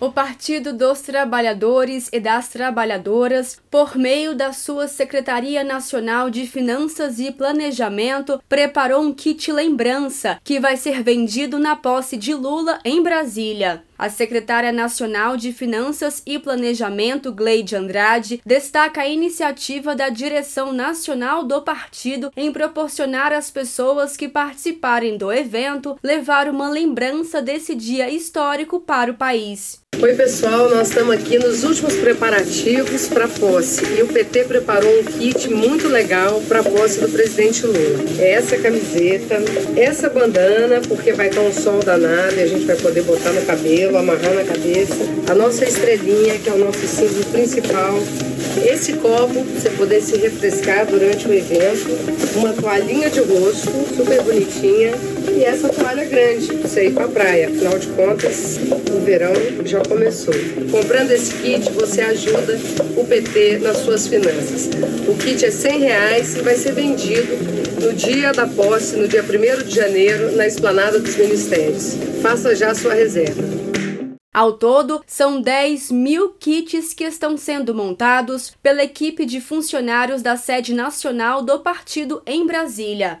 O Partido dos Trabalhadores e das Trabalhadoras, por meio da sua Secretaria Nacional de Finanças e Planejamento, preparou um kit lembrança que vai ser vendido na posse de Lula em Brasília. A secretária nacional de Finanças e Planejamento, Gleide Andrade, destaca a iniciativa da direção nacional do partido em proporcionar às pessoas que participarem do evento levar uma lembrança desse dia histórico para o país. Oi, pessoal, nós estamos aqui nos últimos preparativos para a posse. E o PT preparou um kit muito legal para a posse do presidente Lula. É essa camiseta, essa bandana, porque vai estar um sol danado e a gente vai poder botar no cabelo, amarrar na cabeça, a nossa estrelinha, que é o nosso símbolo principal, esse copo, você poder se refrescar durante o evento, uma toalhinha de rosto, super bonitinha, e essa toalha grande, pra você ir pra praia. Afinal de contas, o verão já começou. Comprando esse kit, você ajuda o PT nas suas finanças. O kit é 100 reais e vai ser vendido no dia da posse, no dia 1 de janeiro, na esplanada dos ministérios. Faça já sua reserva. Ao todo, são 10 mil kits que estão sendo montados pela equipe de funcionários da sede nacional do partido em Brasília.